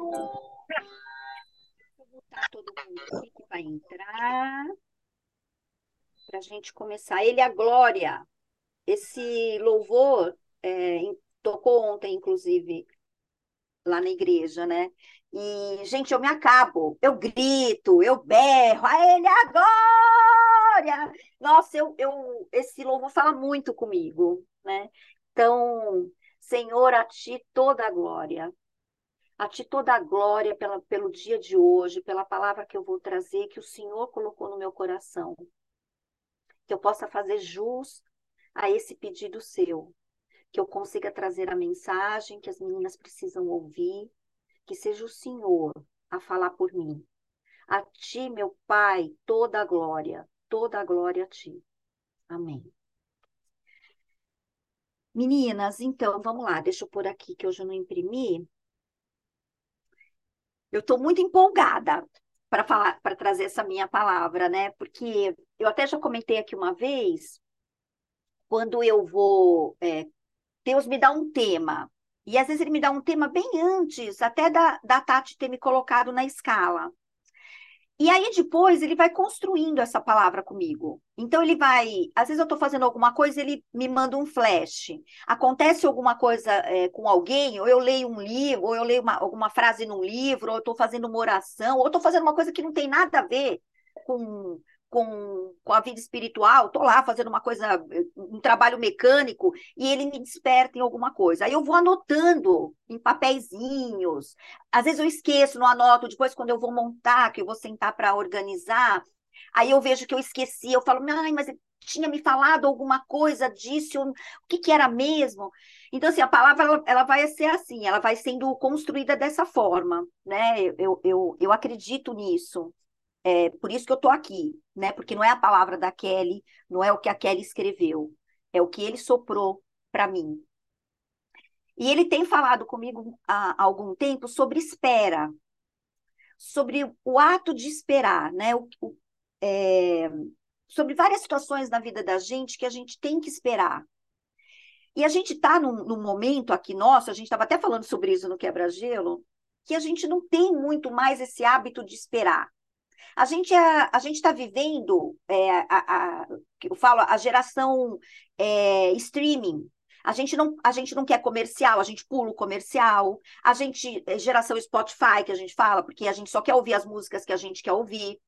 Vou botar todo mundo aqui que vai entrar para a gente começar. Ele, é a Glória, esse louvor é, tocou ontem, inclusive, lá na igreja, né? E, gente, eu me acabo, eu grito, eu berro, a ele a glória! Nossa, eu, eu, esse louvor fala muito comigo, né? Então, Senhor, a ti toda a glória. A ti toda a glória pela, pelo dia de hoje, pela palavra que eu vou trazer, que o Senhor colocou no meu coração. Que eu possa fazer jus a esse pedido seu. Que eu consiga trazer a mensagem que as meninas precisam ouvir. Que seja o Senhor a falar por mim. A ti, meu Pai, toda a glória, toda a glória a ti. Amém. Meninas, então, vamos lá, deixa eu pôr aqui que hoje eu não imprimi. Eu estou muito empolgada para falar, para trazer essa minha palavra, né? Porque eu até já comentei aqui uma vez, quando eu vou, é, Deus me dá um tema, e às vezes ele me dá um tema bem antes, até da, da Tati ter me colocado na escala. E aí depois ele vai construindo essa palavra comigo. Então ele vai, às vezes eu estou fazendo alguma coisa, ele me manda um flash. Acontece alguma coisa é, com alguém, ou eu leio um livro, ou eu leio uma, alguma frase num livro, ou eu estou fazendo uma oração, ou estou fazendo uma coisa que não tem nada a ver com com, com a vida espiritual, estou lá fazendo uma coisa, um trabalho mecânico, e ele me desperta em alguma coisa. Aí eu vou anotando em papeizinhos. Às vezes eu esqueço, não anoto, depois quando eu vou montar, que eu vou sentar para organizar, aí eu vejo que eu esqueci, eu falo, ai, mas tinha me falado alguma coisa disso, o que, que era mesmo? Então, assim, a palavra ela, ela, vai ser assim, ela vai sendo construída dessa forma, né? Eu, eu, eu acredito nisso. É por isso que eu estou aqui, né? Porque não é a palavra da Kelly, não é o que a Kelly escreveu, é o que ele soprou para mim. E ele tem falado comigo há algum tempo sobre espera, sobre o ato de esperar, né? O, o, é, sobre várias situações na vida da gente que a gente tem que esperar. E a gente está num, num, momento aqui nosso, a gente estava até falando sobre isso no Quebra-Gelo, que a gente não tem muito mais esse hábito de esperar. A gente a, a gente está vivendo, é, a, a, eu falo, a geração é, streaming. A gente, não, a gente não quer comercial, a gente pula o comercial. A gente, é, geração Spotify, que a gente fala, porque a gente só quer ouvir as músicas que a gente quer ouvir.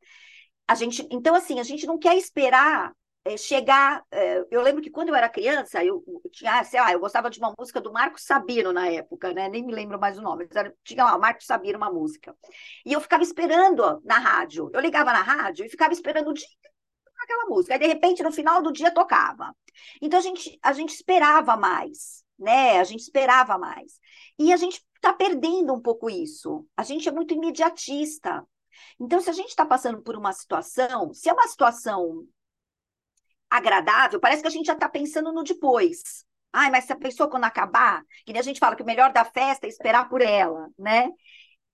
A gente, então, assim, a gente não quer esperar é, chegar. É, eu lembro que quando eu era criança, eu, eu, tinha, ah, sei lá, eu gostava de uma música do Marco Sabino na época, né? Nem me lembro mais o nome. Era, tinha lá, Marco Sabino, uma música. E eu ficava esperando na rádio. Eu ligava na rádio e ficava esperando o dia aquela música. Aí, de repente, no final do dia, tocava. Então, a gente, a gente esperava mais, né? A gente esperava mais. E a gente está perdendo um pouco isso. A gente é muito imediatista. Então, se a gente está passando por uma situação, se é uma situação agradável, parece que a gente já está pensando no depois. Ai, mas se a pessoa quando acabar, que a gente fala que o melhor da festa é esperar por ela, né?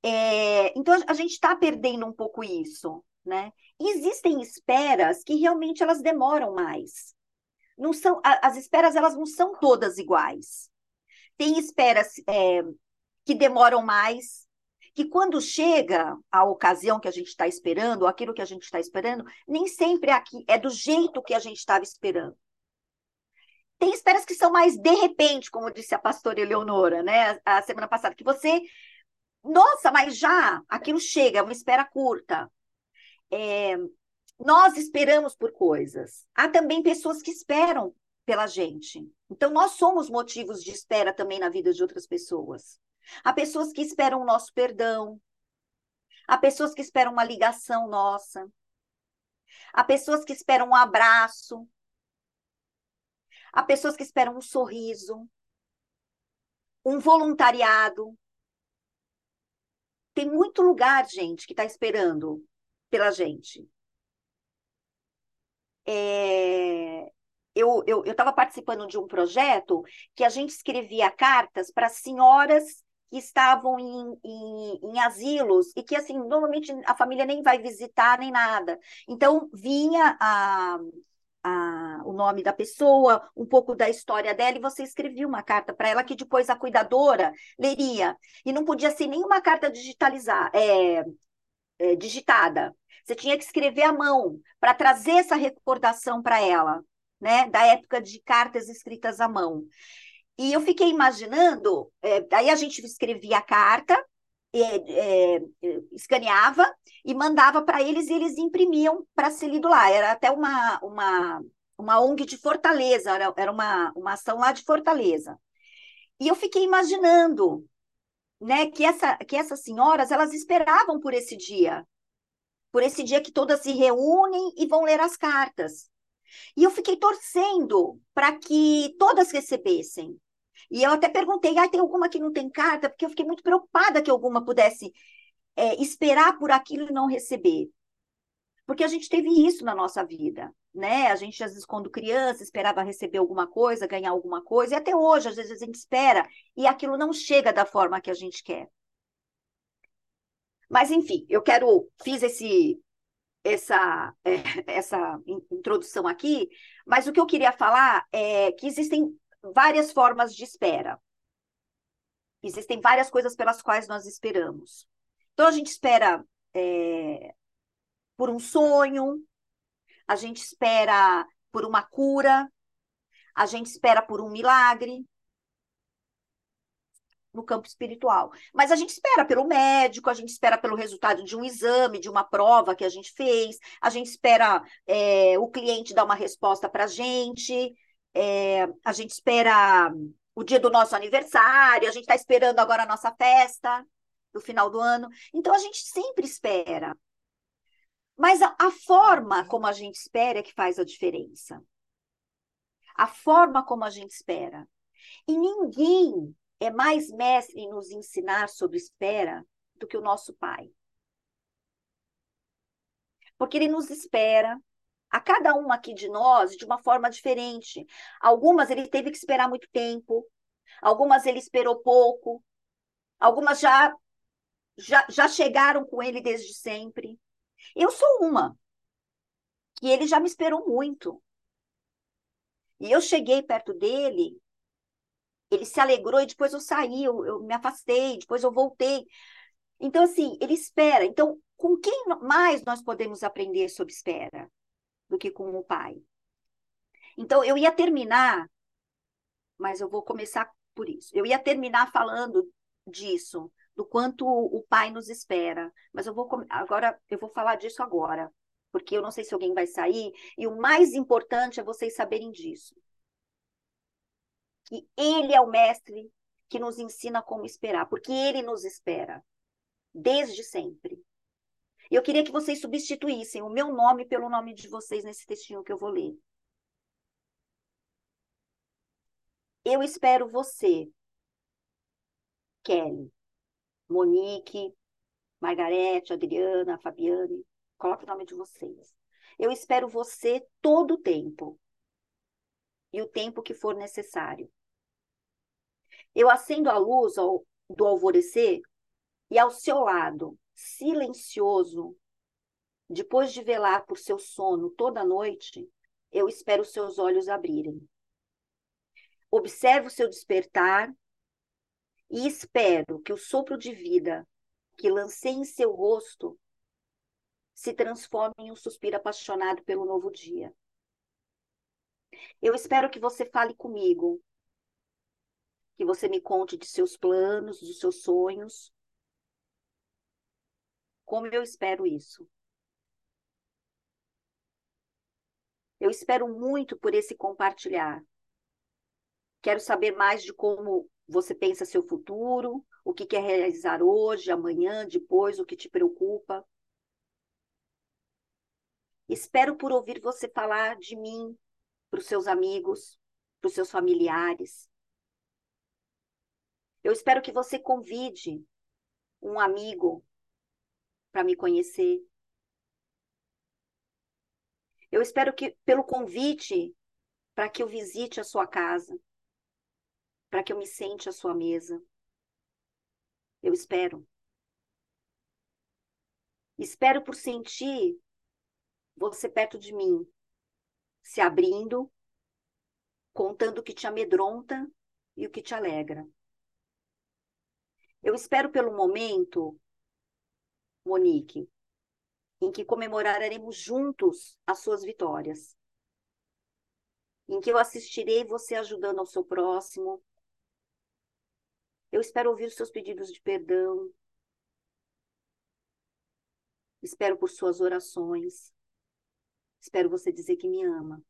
É, então a gente está perdendo um pouco isso, né? Existem esperas que realmente elas demoram mais. Não são as esperas elas não são todas iguais. Tem esperas é, que demoram mais, que quando chega a ocasião que a gente está esperando, ou aquilo que a gente está esperando, nem sempre é, aqui, é do jeito que a gente estava esperando. Tem esperas que são mais de repente, como disse a pastora Eleonora, né, a semana passada, que você, nossa, mas já aquilo chega, é uma espera curta. É, nós esperamos por coisas. Há também pessoas que esperam pela gente. Então, nós somos motivos de espera também na vida de outras pessoas. Há pessoas que esperam o nosso perdão. Há pessoas que esperam uma ligação nossa. Há pessoas que esperam um abraço. Há pessoas que esperam um sorriso. Um voluntariado. Tem muito lugar, gente, que está esperando pela gente. É, eu estava participando de um projeto que a gente escrevia cartas para senhoras que estavam em, em, em, asilos e que, assim, normalmente a família nem vai visitar nem nada. Então, vinha a, a, o nome da pessoa, um pouco da história dela, e você escrevia uma carta para ela que depois a cuidadora leria. E não podia ser nenhuma carta digitalizada, é, é, digitada. Você tinha que escrever à mão para trazer essa recordação para ela, né? Da época de cartas escritas à mão. E eu fiquei imaginando, é, aí a gente escrevia a carta, é, é, escaneava e mandava para eles e eles imprimiam para ser lido lá. Era até uma, uma, uma ONG de Fortaleza, era, era uma, uma ação lá de Fortaleza. E eu fiquei imaginando né, que, essa, que essas senhoras elas esperavam por esse dia, por esse dia que todas se reúnem e vão ler as cartas. E eu fiquei torcendo para que todas recebessem. E eu até perguntei, ah, tem alguma que não tem carta? Porque eu fiquei muito preocupada que alguma pudesse é, esperar por aquilo e não receber. Porque a gente teve isso na nossa vida, né? A gente, às vezes, quando criança, esperava receber alguma coisa, ganhar alguma coisa, e até hoje, às vezes, a gente espera e aquilo não chega da forma que a gente quer. Mas, enfim, eu quero, fiz esse, essa, é, essa introdução aqui, mas o que eu queria falar é que existem várias formas de espera. Existem várias coisas pelas quais nós esperamos. Então, a gente espera é, por um sonho, a gente espera por uma cura, a gente espera por um milagre no campo espiritual. Mas a gente espera pelo médico, a gente espera pelo resultado de um exame, de uma prova que a gente fez, a gente espera é, o cliente dar uma resposta para a gente, é, a gente espera o dia do nosso aniversário, a gente está esperando agora a nossa festa do final do ano. Então a gente sempre espera. Mas a, a forma como a gente espera é que faz a diferença. A forma como a gente espera. E ninguém é mais mestre em nos ensinar sobre espera do que o nosso Pai. Porque ele nos espera, a cada um aqui de nós de uma forma diferente. Algumas ele teve que esperar muito tempo, algumas ele esperou pouco, algumas já, já, já chegaram com ele desde sempre. Eu sou uma, que ele já me esperou muito. E eu cheguei perto dele, ele se alegrou e depois eu saí, eu, eu me afastei, depois eu voltei. Então, assim, ele espera. Então, com quem mais nós podemos aprender sobre espera? Do que com o pai. Então, eu ia terminar, mas eu vou começar por isso. Eu ia terminar falando disso, do quanto o pai nos espera, mas eu vou agora eu vou falar disso agora, porque eu não sei se alguém vai sair, e o mais importante é vocês saberem disso. Que ele é o mestre que nos ensina como esperar, porque ele nos espera desde sempre. E eu queria que vocês substituíssem o meu nome pelo nome de vocês nesse textinho que eu vou ler. Eu espero você, Kelly, Monique, Margarete, Adriana, Fabiane, coloque o nome de vocês. Eu espero você todo o tempo e o tempo que for necessário. Eu acendo a luz ao, do alvorecer e ao seu lado silencioso, depois de velar por seu sono toda noite, eu espero seus olhos abrirem. Observo seu despertar e espero que o sopro de vida que lancei em seu rosto se transforme em um suspiro apaixonado pelo novo dia. Eu espero que você fale comigo, que você me conte de seus planos, dos seus sonhos, como eu espero isso. Eu espero muito por esse compartilhar. Quero saber mais de como você pensa seu futuro, o que quer realizar hoje, amanhã, depois, o que te preocupa. Espero por ouvir você falar de mim para os seus amigos, para os seus familiares. Eu espero que você convide um amigo para me conhecer. Eu espero que pelo convite para que eu visite a sua casa, para que eu me sente à sua mesa. Eu espero. Espero por sentir você perto de mim, se abrindo, contando o que te amedronta e o que te alegra. Eu espero pelo momento, Monique, em que comemoraremos juntos as suas vitórias. Em que eu assistirei você ajudando ao seu próximo. Eu espero ouvir os seus pedidos de perdão. Espero por suas orações. Espero você dizer que me ama.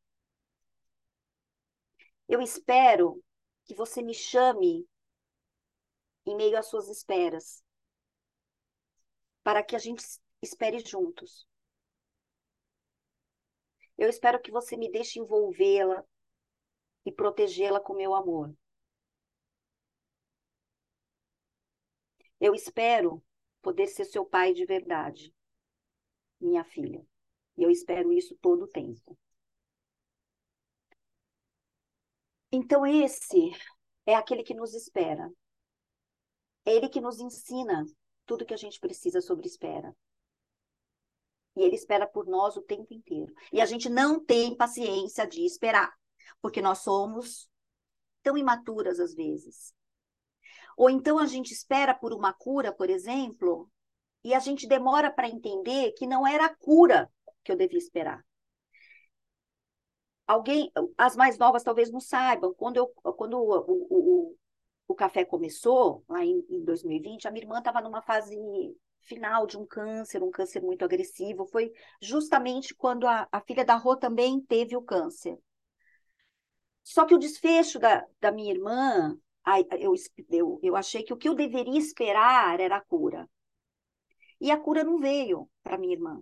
Eu espero que você me chame em meio às suas esperas, para que a gente espere juntos. Eu espero que você me deixe envolvê-la e protegê-la com meu amor. Eu espero poder ser seu pai de verdade, minha filha. E eu espero isso todo o tempo. Então, esse é aquele que nos espera. É ele que nos ensina tudo que a gente precisa sobre espera. E ele espera por nós o tempo inteiro. E a gente não tem paciência de esperar, porque nós somos tão imaturas às vezes. Ou então a gente espera por uma cura, por exemplo, e a gente demora para entender que não era a cura que eu devia esperar. Alguém, as mais novas talvez não saibam, quando, eu, quando o, o, o, o café começou, lá em, em 2020, a minha irmã estava numa fase final de um câncer, um câncer muito agressivo. Foi justamente quando a, a filha da Rô também teve o câncer. Só que o desfecho da, da minha irmã, eu, eu, eu achei que o que eu deveria esperar era a cura. E a cura não veio para minha irmã.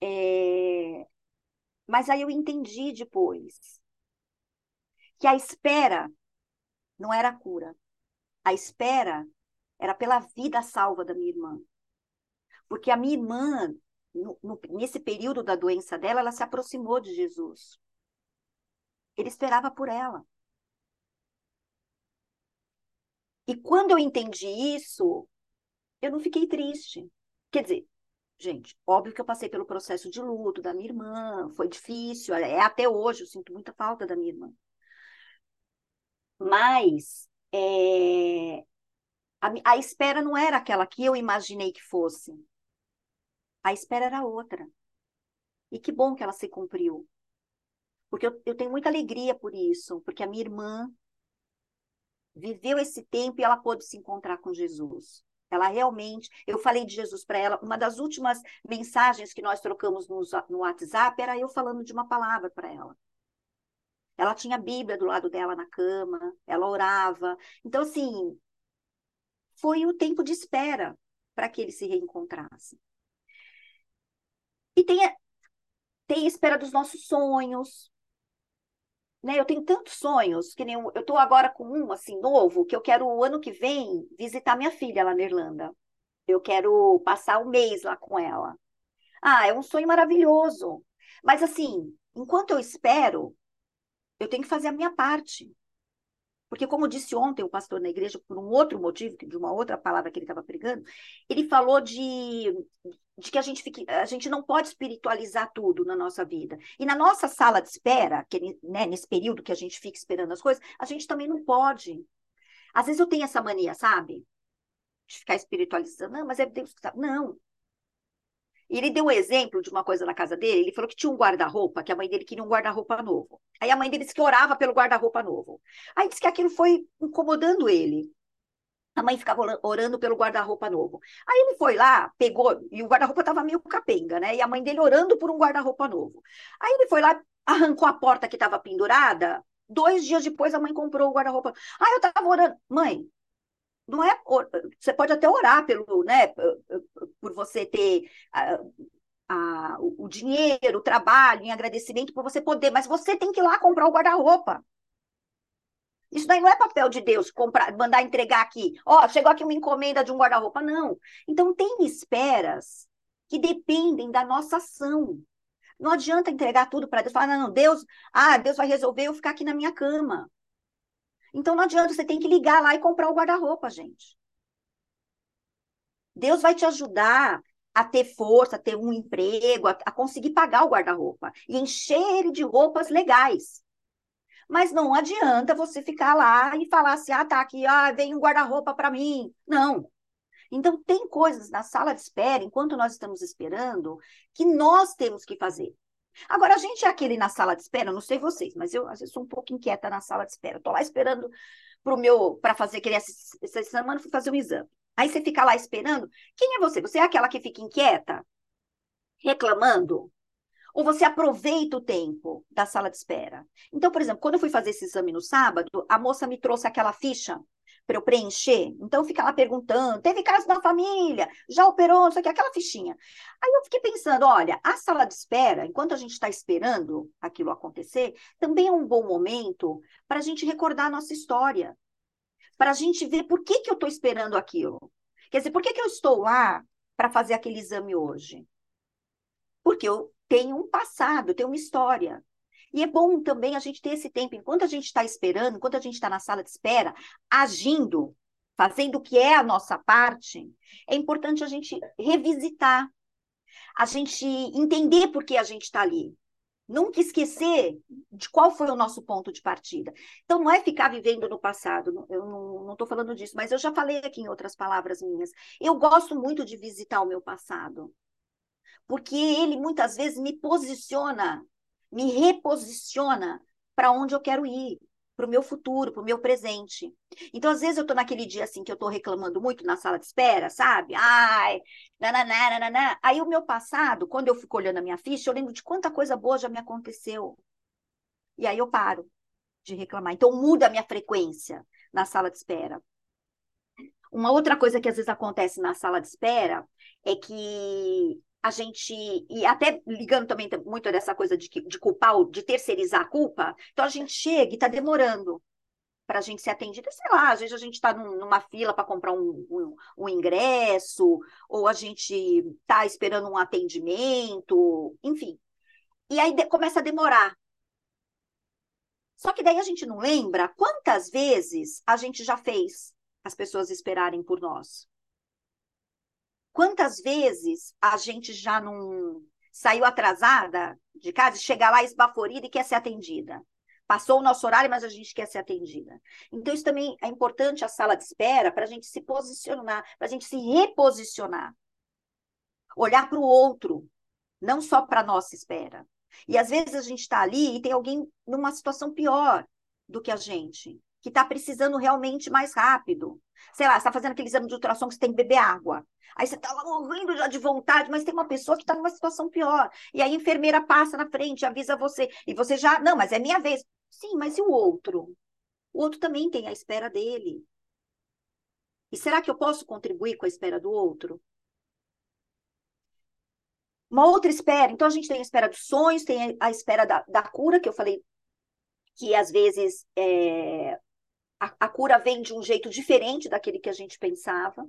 É... Mas aí eu entendi depois que a espera não era a cura. A espera era pela vida salva da minha irmã. Porque a minha irmã, no, no, nesse período da doença dela, ela se aproximou de Jesus. Ele esperava por ela. E quando eu entendi isso, eu não fiquei triste. Quer dizer, gente, óbvio que eu passei pelo processo de luto da minha irmã, foi difícil, é até hoje, eu sinto muita falta da minha irmã. Mas é, a, a espera não era aquela que eu imaginei que fosse. A espera era outra. E que bom que ela se cumpriu. Porque eu, eu tenho muita alegria por isso, porque a minha irmã viveu esse tempo e ela pôde se encontrar com Jesus. Ela realmente, eu falei de Jesus para ela, uma das últimas mensagens que nós trocamos no, no WhatsApp era eu falando de uma palavra para ela. Ela tinha a Bíblia do lado dela na cama, ela orava. Então, assim, foi o tempo de espera para que eles se reencontrassem. E tem a, tem a espera dos nossos sonhos. Né? Eu tenho tantos sonhos, que nem eu estou agora com um assim novo, que eu quero o ano que vem visitar minha filha lá na Irlanda. Eu quero passar um mês lá com ela. Ah, é um sonho maravilhoso. Mas assim, enquanto eu espero, eu tenho que fazer a minha parte. Porque, como disse ontem o pastor na igreja, por um outro motivo, de uma outra palavra que ele estava pregando, ele falou de, de que a gente, fique, a gente não pode espiritualizar tudo na nossa vida. E na nossa sala de espera, né, nesse período que a gente fica esperando as coisas, a gente também não pode. Às vezes eu tenho essa mania, sabe? De ficar espiritualizando. Não, mas é Deus que sabe. Não, e ele deu um exemplo de uma coisa na casa dele. Ele falou que tinha um guarda-roupa, que a mãe dele queria um guarda-roupa novo. Aí a mãe dele disse que orava pelo guarda-roupa novo. Aí disse que aquilo foi incomodando ele. A mãe ficava orando pelo guarda-roupa novo. Aí ele foi lá, pegou, e o guarda-roupa estava meio capenga, né? E a mãe dele orando por um guarda-roupa novo. Aí ele foi lá, arrancou a porta que estava pendurada. Dois dias depois, a mãe comprou o guarda-roupa. Aí eu estava orando. Mãe, não é você pode até orar pelo né por você ter a, a, o dinheiro o trabalho em agradecimento por você poder mas você tem que ir lá comprar o guarda-roupa. Isso daí não é papel de Deus comprar mandar entregar aqui. Ó chegou aqui uma encomenda de um guarda-roupa. Não. Então tem esperas que dependem da nossa ação. Não adianta entregar tudo para Deus falar não, não Deus ah Deus vai resolver eu ficar aqui na minha cama então não adianta, você tem que ligar lá e comprar o guarda-roupa, gente. Deus vai te ajudar a ter força, a ter um emprego, a, a conseguir pagar o guarda-roupa e encher ele de roupas legais. Mas não adianta você ficar lá e falar assim: ah, tá aqui, ah, vem um guarda-roupa para mim. Não. Então, tem coisas na sala de espera, enquanto nós estamos esperando, que nós temos que fazer. Agora, a gente é aquele na sala de espera, não sei vocês, mas eu às vezes sou um pouco inquieta na sala de espera. Estou lá esperando para meu, para fazer aquele essa semana, fui fazer um exame. Aí você fica lá esperando. Quem é você? Você é aquela que fica inquieta? Reclamando? Ou você aproveita o tempo da sala de espera? Então, por exemplo, quando eu fui fazer esse exame no sábado, a moça me trouxe aquela ficha para eu preencher. Então, fica lá perguntando: teve caso na família? Já operou? O que, aquela fichinha. Aí eu fiquei pensando: olha, a sala de espera, enquanto a gente está esperando aquilo acontecer, também é um bom momento para a gente recordar a nossa história, para a gente ver por que, que eu estou esperando aquilo. Quer dizer, por que, que eu estou lá para fazer aquele exame hoje? Porque eu tenho um passado, tenho uma história. E é bom também a gente ter esse tempo, enquanto a gente está esperando, enquanto a gente está na sala de espera, agindo, fazendo o que é a nossa parte, é importante a gente revisitar, a gente entender por que a gente está ali. Nunca esquecer de qual foi o nosso ponto de partida. Então, não é ficar vivendo no passado, eu não estou falando disso, mas eu já falei aqui em outras palavras minhas. Eu gosto muito de visitar o meu passado, porque ele muitas vezes me posiciona me reposiciona para onde eu quero ir, para o meu futuro, para o meu presente. Então, às vezes, eu estou naquele dia assim que eu estou reclamando muito na sala de espera, sabe? Ai, nananá, nananá. Aí o meu passado, quando eu fico olhando a minha ficha, eu lembro de quanta coisa boa já me aconteceu. E aí eu paro de reclamar. Então, muda a minha frequência na sala de espera. Uma outra coisa que às vezes acontece na sala de espera é que a gente, e até ligando também muito dessa coisa de, de culpar, de terceirizar a culpa, então a gente chega e está demorando para a gente ser atendida, sei lá, às vezes a gente está num, numa fila para comprar um, um, um, ingresso, ou a gente está esperando um atendimento, enfim. E aí de, começa a demorar. Só que daí a gente não lembra quantas vezes a gente já fez as pessoas esperarem por nós. Quantas vezes a gente já não saiu atrasada de casa, chega lá esbaforida e quer ser atendida? Passou o nosso horário, mas a gente quer ser atendida. Então, isso também é importante a sala de espera para a gente se posicionar, para a gente se reposicionar. Olhar para o outro, não só para a nossa espera. E às vezes a gente está ali e tem alguém numa situação pior do que a gente, que está precisando realmente mais rápido. Sei lá, está fazendo aquele exame de ultrassom que você tem que beber água. Aí você está lá morrendo já de vontade, mas tem uma pessoa que está numa situação pior. E aí a enfermeira passa na frente, avisa você. E você já, não, mas é minha vez. Sim, mas e o outro? O outro também tem a espera dele. E será que eu posso contribuir com a espera do outro? Uma outra espera, então a gente tem a espera dos sonhos, tem a espera da, da cura, que eu falei que às vezes é, a, a cura vem de um jeito diferente daquele que a gente pensava.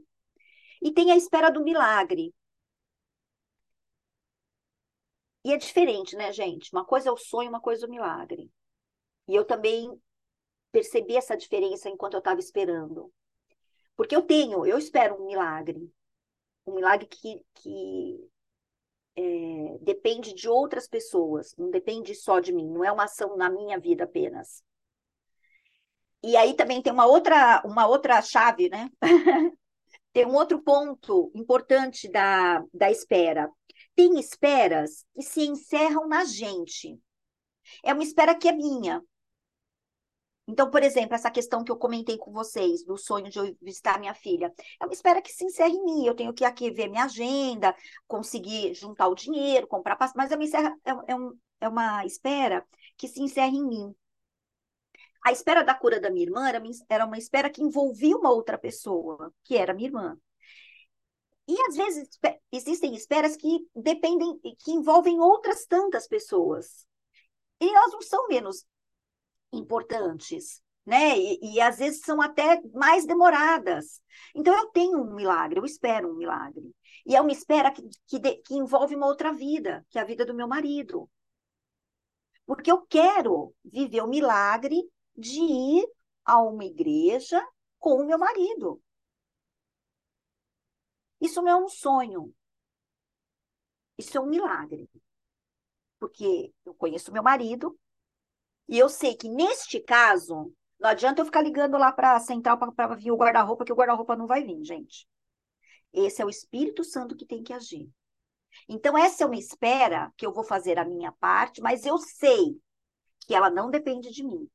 E tem a espera do milagre. E é diferente, né, gente? Uma coisa é o sonho, uma coisa é o milagre. E eu também percebi essa diferença enquanto eu estava esperando. Porque eu tenho, eu espero um milagre. Um milagre que, que é, depende de outras pessoas, não depende só de mim, não é uma ação na minha vida apenas. E aí também tem uma outra, uma outra chave, né? tem um outro ponto importante da, da espera. Tem esperas que se encerram na gente. É uma espera que é minha. Então, por exemplo, essa questão que eu comentei com vocês, do sonho de eu visitar minha filha, é uma espera que se encerra em mim. Eu tenho que aqui ver minha agenda, conseguir juntar o dinheiro, comprar mas é encerra, é, é, um, é uma espera que se encerra em mim. A espera da cura da minha irmã era, era uma espera que envolvia uma outra pessoa, que era minha irmã. E às vezes existem esperas que dependem, que envolvem outras tantas pessoas. E elas não são menos importantes, né? E, e, às vezes são até mais demoradas. Então eu tenho um milagre, eu espero um milagre. E é uma espera que, que, de, que envolve uma outra vida, que é a vida do meu marido. Porque eu quero viver o milagre de ir a uma igreja com o meu marido. Isso não é um sonho. Isso é um milagre. Porque eu conheço meu marido e eu sei que neste caso não adianta eu ficar ligando lá para a central para vir o guarda-roupa, que o guarda-roupa não vai vir, gente. Esse é o Espírito Santo que tem que agir. Então, essa é uma espera que eu vou fazer a minha parte, mas eu sei que ela não depende de mim.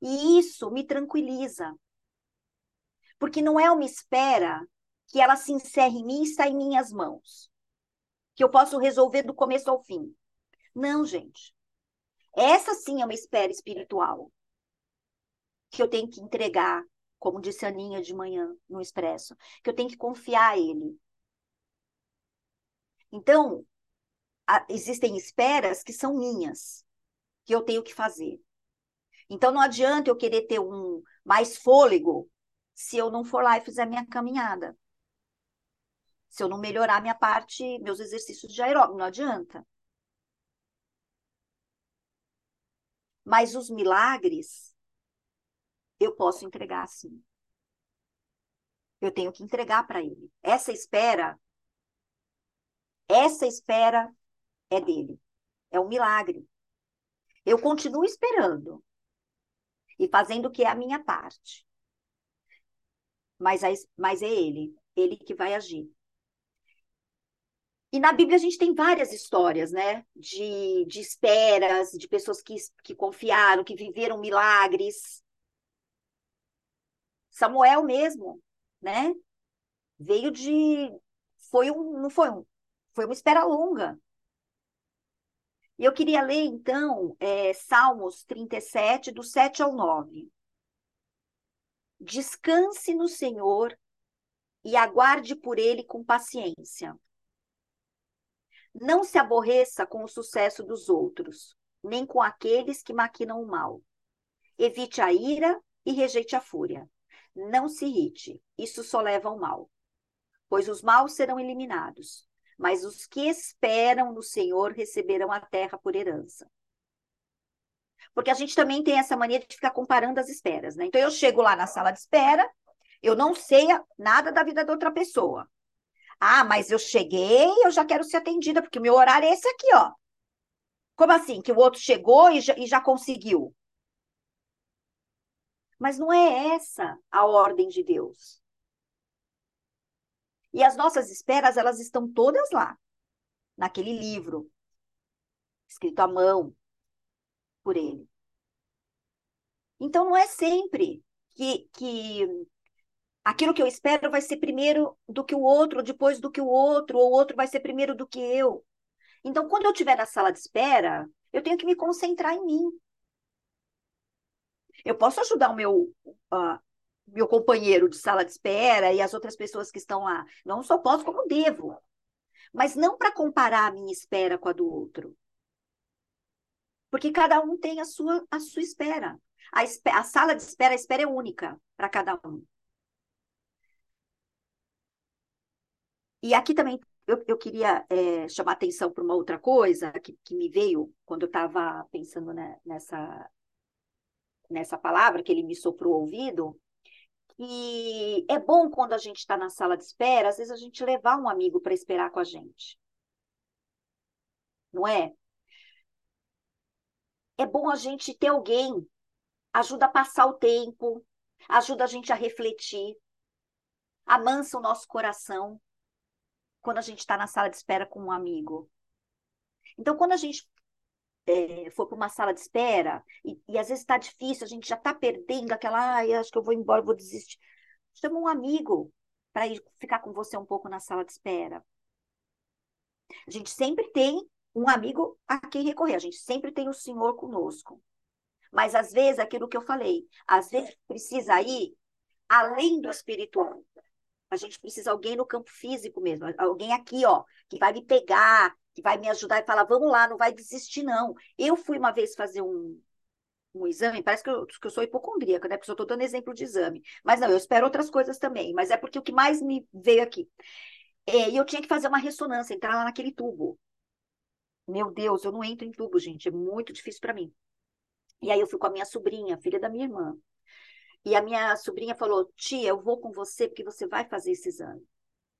E isso me tranquiliza. Porque não é uma espera que ela se encerre em mim e está em minhas mãos. Que eu posso resolver do começo ao fim. Não, gente. Essa sim é uma espera espiritual. Que eu tenho que entregar, como disse a Aninha de manhã no Expresso, que eu tenho que confiar a ele. Então, existem esperas que são minhas, que eu tenho que fazer. Então, não adianta eu querer ter um mais fôlego se eu não for lá e fizer minha caminhada. Se eu não melhorar minha parte, meus exercícios de aeróbico, não adianta. Mas os milagres eu posso entregar sim. Eu tenho que entregar para ele. Essa espera, essa espera é dele. É um milagre. Eu continuo esperando e fazendo o que é a minha parte. Mas, mas é ele, ele que vai agir. E na Bíblia a gente tem várias histórias, né? De, de esperas, de pessoas que, que confiaram, que viveram milagres. Samuel mesmo, né? Veio de. Foi um. Não foi um. Foi uma espera longa. E eu queria ler, então, é, Salmos 37, do 7 ao 9. Descanse no Senhor e aguarde por ele com paciência. Não se aborreça com o sucesso dos outros, nem com aqueles que maquinam o mal. Evite a ira e rejeite a fúria. Não se irrite, isso só leva ao mal. Pois os maus serão eliminados, mas os que esperam no Senhor receberão a terra por herança. Porque a gente também tem essa mania de ficar comparando as esperas, né? Então eu chego lá na sala de espera, eu não sei nada da vida da outra pessoa. Ah, mas eu cheguei, eu já quero ser atendida, porque o meu horário é esse aqui, ó. Como assim? Que o outro chegou e já, e já conseguiu? Mas não é essa a ordem de Deus. E as nossas esperas, elas estão todas lá, naquele livro, escrito à mão por ele. Então, não é sempre que, que aquilo que eu espero vai ser primeiro do que o outro, depois do que o outro, ou o outro vai ser primeiro do que eu. Então, quando eu estiver na sala de espera, eu tenho que me concentrar em mim. Eu posso ajudar o meu, uh, meu companheiro de sala de espera e as outras pessoas que estão lá. Não só posso, como devo. Mas não para comparar a minha espera com a do outro. Porque cada um tem a sua, a sua espera. A, a sala de espera, a espera é única para cada um. E aqui também eu, eu queria é, chamar atenção para uma outra coisa que, que me veio quando eu estava pensando nessa, nessa palavra que ele me soprou o ouvido. E é bom quando a gente está na sala de espera, às vezes a gente levar um amigo para esperar com a gente. Não é? É bom a gente ter alguém, ajuda a passar o tempo, ajuda a gente a refletir, amansa o nosso coração quando a gente está na sala de espera com um amigo. Então, quando a gente é, for para uma sala de espera, e, e às vezes está difícil, a gente já está perdendo aquela, ai, acho que eu vou embora, vou desistir. Chama um amigo para ir ficar com você um pouco na sala de espera. A gente sempre tem um amigo a quem recorrer, a gente sempre tem o Senhor conosco. Mas às vezes, aquilo que eu falei, às vezes precisa ir além do espiritual. A gente precisa de alguém no campo físico mesmo, alguém aqui, ó, que vai me pegar, que vai me ajudar e falar, vamos lá, não vai desistir, não. Eu fui uma vez fazer um, um exame, parece que eu, que eu sou hipocondríaca, né? Porque eu estou dando exemplo de exame. Mas não, eu espero outras coisas também, mas é porque o que mais me veio aqui. É, e eu tinha que fazer uma ressonância, entrar lá naquele tubo. Meu Deus, eu não entro em tubo, gente, é muito difícil para mim. E aí eu fui com a minha sobrinha, filha da minha irmã. E a minha sobrinha falou: Tia, eu vou com você porque você vai fazer esse exame.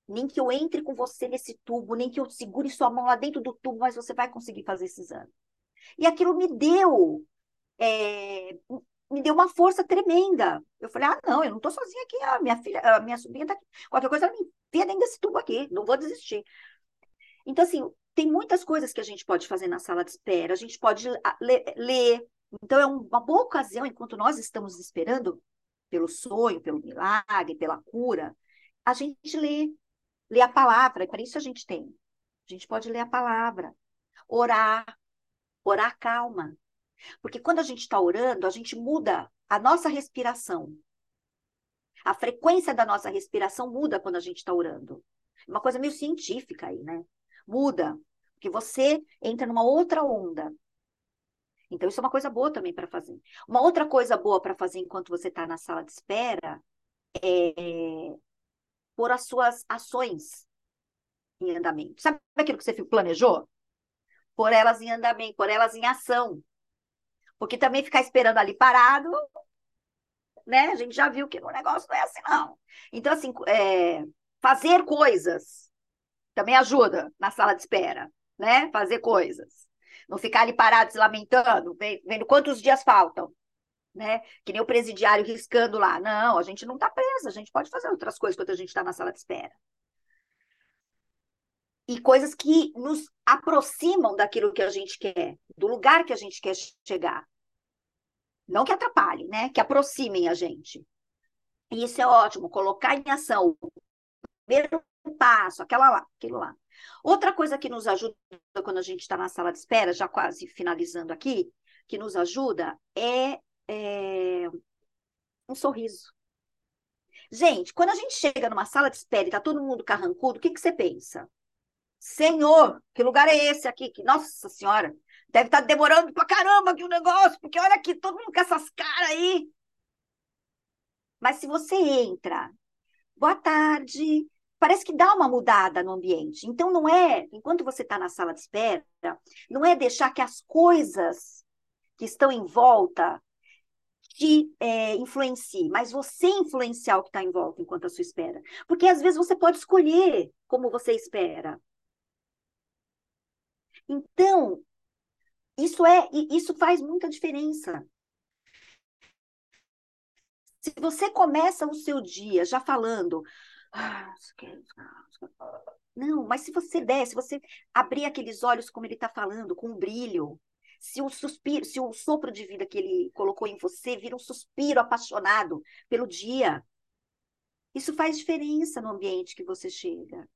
Nem que eu entre com você nesse tubo, nem que eu segure sua mão lá dentro do tubo, mas você vai conseguir fazer esse exame. E aquilo me deu, é, me deu uma força tremenda. Eu falei, ah, não, eu não estou sozinha aqui, a minha filha, a minha sobrinha está aqui. Qualquer coisa, ela me enfia dentro desse tubo aqui, não vou desistir. Então, assim, tem muitas coisas que a gente pode fazer na sala de espera, a gente pode ler. Então, é uma boa ocasião, enquanto nós estamos esperando pelo sonho, pelo milagre, pela cura, a gente lê, lê a palavra, e para isso a gente tem. A gente pode ler a palavra, orar, orar calma. Porque quando a gente está orando, a gente muda a nossa respiração. A frequência da nossa respiração muda quando a gente está orando. Uma coisa meio científica aí, né? Muda. Porque você entra numa outra onda. Então, isso é uma coisa boa também para fazer. Uma outra coisa boa para fazer enquanto você está na sala de espera é pôr as suas ações em andamento. Sabe aquilo que você planejou? Pôr elas em andamento, pôr elas em ação. Porque também ficar esperando ali parado, né? A gente já viu que o negócio não é assim, não. Então, assim, é, fazer coisas também ajuda na sala de espera, né? Fazer coisas. Não ficar ali parado se lamentando, vendo quantos dias faltam né? Que nem o presidiário riscando lá. Não, a gente não está presa, a gente pode fazer outras coisas quando a gente está na sala de espera. E coisas que nos aproximam daquilo que a gente quer, do lugar que a gente quer chegar. Não que atrapalhe, né? Que aproximem a gente. E isso é ótimo, colocar em ação o primeiro passo, aquela lá, aquilo lá. Outra coisa que nos ajuda quando a gente está na sala de espera, já quase finalizando aqui, que nos ajuda é é, um sorriso. Gente, quando a gente chega numa sala de espera e tá todo mundo carrancudo, o que, que você pensa? Senhor, que lugar é esse aqui? Que, nossa senhora, deve estar tá demorando pra caramba aqui o negócio, porque olha aqui, todo mundo com essas caras aí. Mas se você entra, boa tarde, parece que dá uma mudada no ambiente. Então, não é, enquanto você está na sala de espera, não é deixar que as coisas que estão em volta te é, influencie, mas você influenciar o que está em volta enquanto a sua espera. Porque às vezes você pode escolher como você espera. Então, isso é, isso faz muita diferença. Se você começa o seu dia já falando, ah, não, mas se você der, se você abrir aqueles olhos como ele está falando, com um brilho, se o suspiro, se o sopro de vida que ele colocou em você vira um suspiro apaixonado pelo dia, isso faz diferença no ambiente que você chega.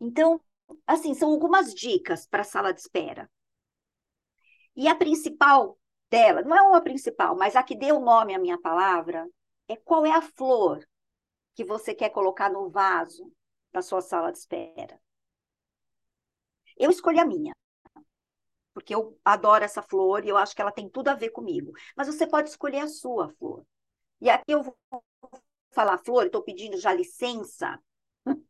Então, assim, são algumas dicas para a sala de espera. E a principal dela, não é uma principal, mas a que deu nome à minha palavra, é qual é a flor que você quer colocar no vaso da sua sala de espera. Eu escolhi a minha porque eu adoro essa flor e eu acho que ela tem tudo a ver comigo. Mas você pode escolher a sua flor. E aqui eu vou falar flor, estou pedindo já licença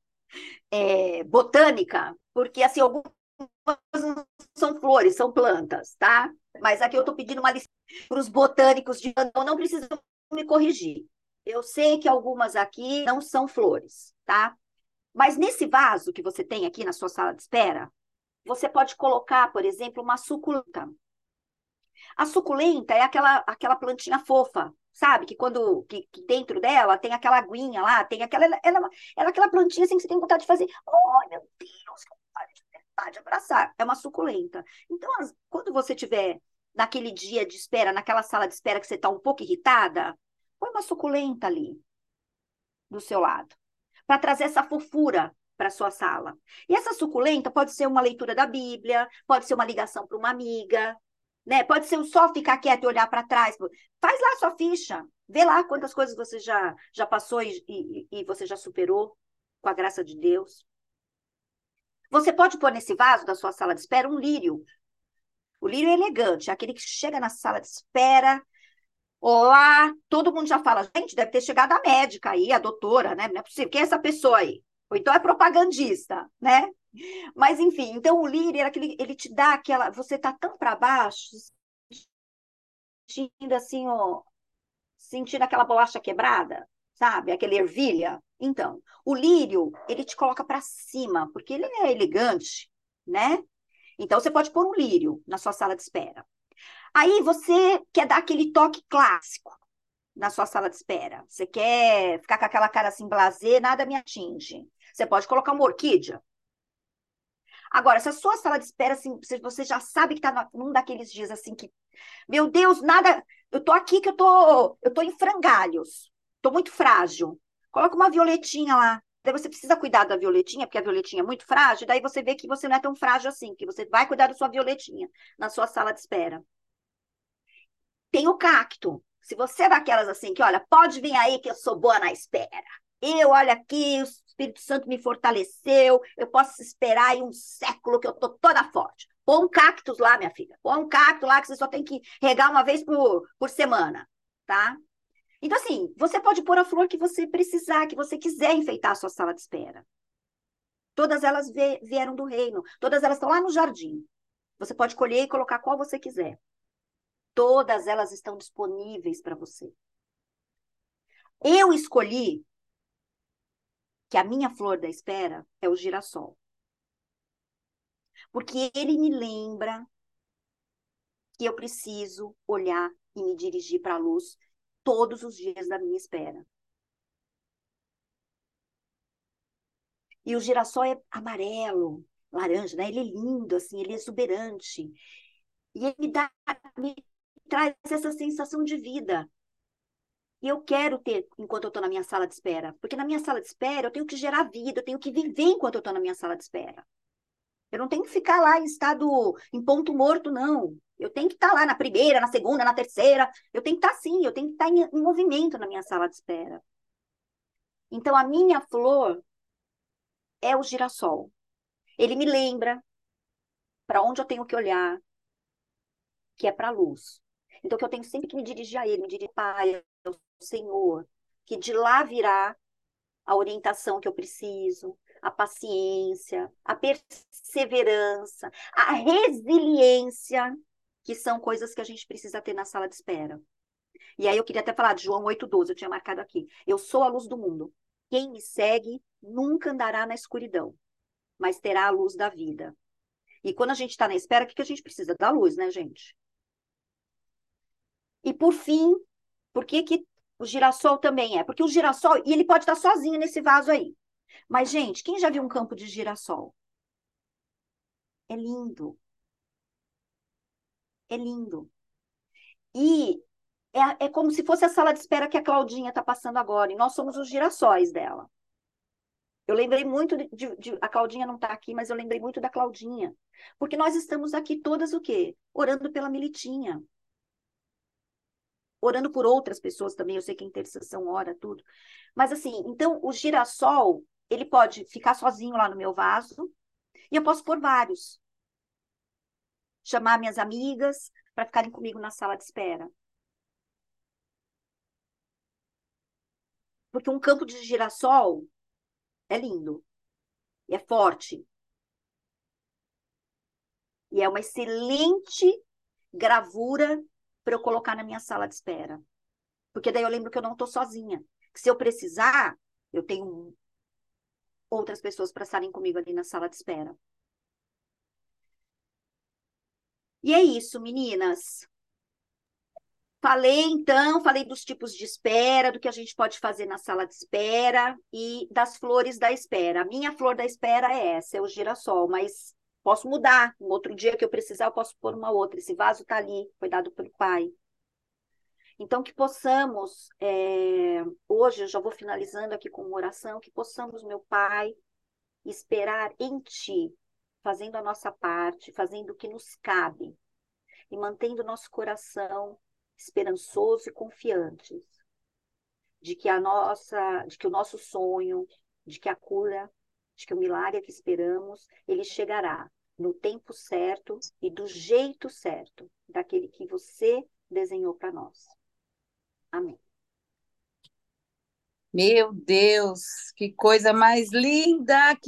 é, botânica, porque assim, algumas não são flores, são plantas, tá? Mas aqui eu estou pedindo uma licença para os botânicos de não, precisam me corrigir. Eu sei que algumas aqui não são flores, tá? Mas nesse vaso que você tem aqui na sua sala de espera, você pode colocar, por exemplo, uma suculenta. A suculenta é aquela, aquela plantinha fofa, sabe? Que quando que, que, dentro dela tem aquela aguinha lá, tem aquela. Ela, ela, ela é aquela plantinha assim que você tem vontade de fazer. Oh, meu Deus, que vontade de abraçar. É uma suculenta. Então, as, quando você tiver naquele dia de espera, naquela sala de espera que você está um pouco irritada, põe uma suculenta ali do seu lado. Para trazer essa fofura para sua sala. E essa suculenta pode ser uma leitura da Bíblia, pode ser uma ligação para uma amiga, né? Pode ser só ficar quieto e olhar para trás. Faz lá sua ficha, vê lá quantas coisas você já já passou e, e, e você já superou com a graça de Deus. Você pode pôr nesse vaso da sua sala de espera um lírio. O lírio é elegante, é aquele que chega na sala de espera, Olá, todo mundo já fala, gente, deve ter chegado a médica aí, a doutora, né? Não é possível. Quem é essa pessoa aí? Ou então é propagandista, né? Mas, enfim, então o líder, aquele, ele te dá aquela. Você tá tão para baixo, sentindo assim, ó, sentindo aquela bolacha quebrada, sabe? Aquele ervilha. Então, o lírio, ele te coloca para cima, porque ele é elegante, né? Então, você pode pôr um lírio na sua sala de espera. Aí, você quer dar aquele toque clássico na sua sala de espera. Você quer ficar com aquela cara assim, blazer, nada me atinge. Você pode colocar uma orquídea. Agora, se a sua sala de espera, assim, você já sabe que está num daqueles dias assim que, meu Deus, nada, eu tô aqui que eu tô, eu tô em frangalhos, tô muito frágil. Coloca uma violetinha lá. Daí você precisa cuidar da violetinha, porque a violetinha é muito frágil, daí você vê que você não é tão frágil assim, que você vai cuidar da sua violetinha na sua sala de espera. Tem o cacto. Se você é daquelas assim que, olha, pode vir aí que eu sou boa na espera. Eu, olha aqui, Espírito Santo me fortaleceu, eu posso esperar aí um século que eu tô toda forte. Põe um cactus lá, minha filha. Põe um cacto lá que você só tem que regar uma vez por, por semana, tá? Então, assim, você pode pôr a flor que você precisar, que você quiser enfeitar a sua sala de espera. Todas elas vieram do reino, todas elas estão lá no jardim. Você pode colher e colocar qual você quiser. Todas elas estão disponíveis para você. Eu escolhi que a minha flor da espera é o girassol. Porque ele me lembra que eu preciso olhar e me dirigir para a luz todos os dias da minha espera. E o girassol é amarelo, laranja, né? Ele é lindo, assim, ele é exuberante. E ele me dá, me traz essa sensação de vida. Eu quero ter enquanto eu estou na minha sala de espera. Porque na minha sala de espera eu tenho que gerar vida, eu tenho que viver enquanto eu estou na minha sala de espera. Eu não tenho que ficar lá em estado, em ponto morto, não. Eu tenho que estar tá lá na primeira, na segunda, na terceira. Eu tenho que estar tá, sim, eu tenho que estar tá em, em movimento na minha sala de espera. Então, a minha flor é o girassol. Ele me lembra para onde eu tenho que olhar, que é para a luz. Então, que eu tenho sempre que me dirigir a ele, me dirigir, Pai, ao Senhor, que de lá virá a orientação que eu preciso, a paciência, a perseverança, a resiliência, que são coisas que a gente precisa ter na sala de espera. E aí eu queria até falar de João 8,12, eu tinha marcado aqui. Eu sou a luz do mundo. Quem me segue nunca andará na escuridão, mas terá a luz da vida. E quando a gente está na espera, o que, que a gente precisa? Da luz, né, gente? E por fim, por que, que o girassol também é? Porque o girassol, e ele pode estar sozinho nesse vaso aí. Mas, gente, quem já viu um campo de girassol? É lindo. É lindo. E é, é como se fosse a sala de espera que a Claudinha está passando agora. E nós somos os girassóis dela. Eu lembrei muito de, de, de a Claudinha não está aqui, mas eu lembrei muito da Claudinha. Porque nós estamos aqui todas o quê? Orando pela Militinha orando por outras pessoas também, eu sei que a intercessão ora, tudo. Mas assim, então o girassol, ele pode ficar sozinho lá no meu vaso, e eu posso pôr vários. Chamar minhas amigas para ficarem comigo na sala de espera. Porque um campo de girassol é lindo, e é forte. E é uma excelente gravura para eu colocar na minha sala de espera. Porque daí eu lembro que eu não estou sozinha. Que se eu precisar, eu tenho outras pessoas para estarem comigo ali na sala de espera. E é isso, meninas. Falei então, falei dos tipos de espera, do que a gente pode fazer na sala de espera e das flores da espera. A minha flor da espera é essa, é o girassol, mas Posso mudar. Um outro dia que eu precisar, eu posso pôr uma outra. Esse vaso está ali, foi dado pelo Pai. Então, que possamos, é... hoje eu já vou finalizando aqui com uma oração, que possamos, meu Pai, esperar em Ti, fazendo a nossa parte, fazendo o que nos cabe, e mantendo nosso coração esperançoso e confiante de que a nossa, de que o nosso sonho, de que a cura, de que o milagre que esperamos, ele chegará no tempo certo e do jeito certo, daquele que você desenhou para nós. Amém. Meu Deus, que coisa mais linda! Que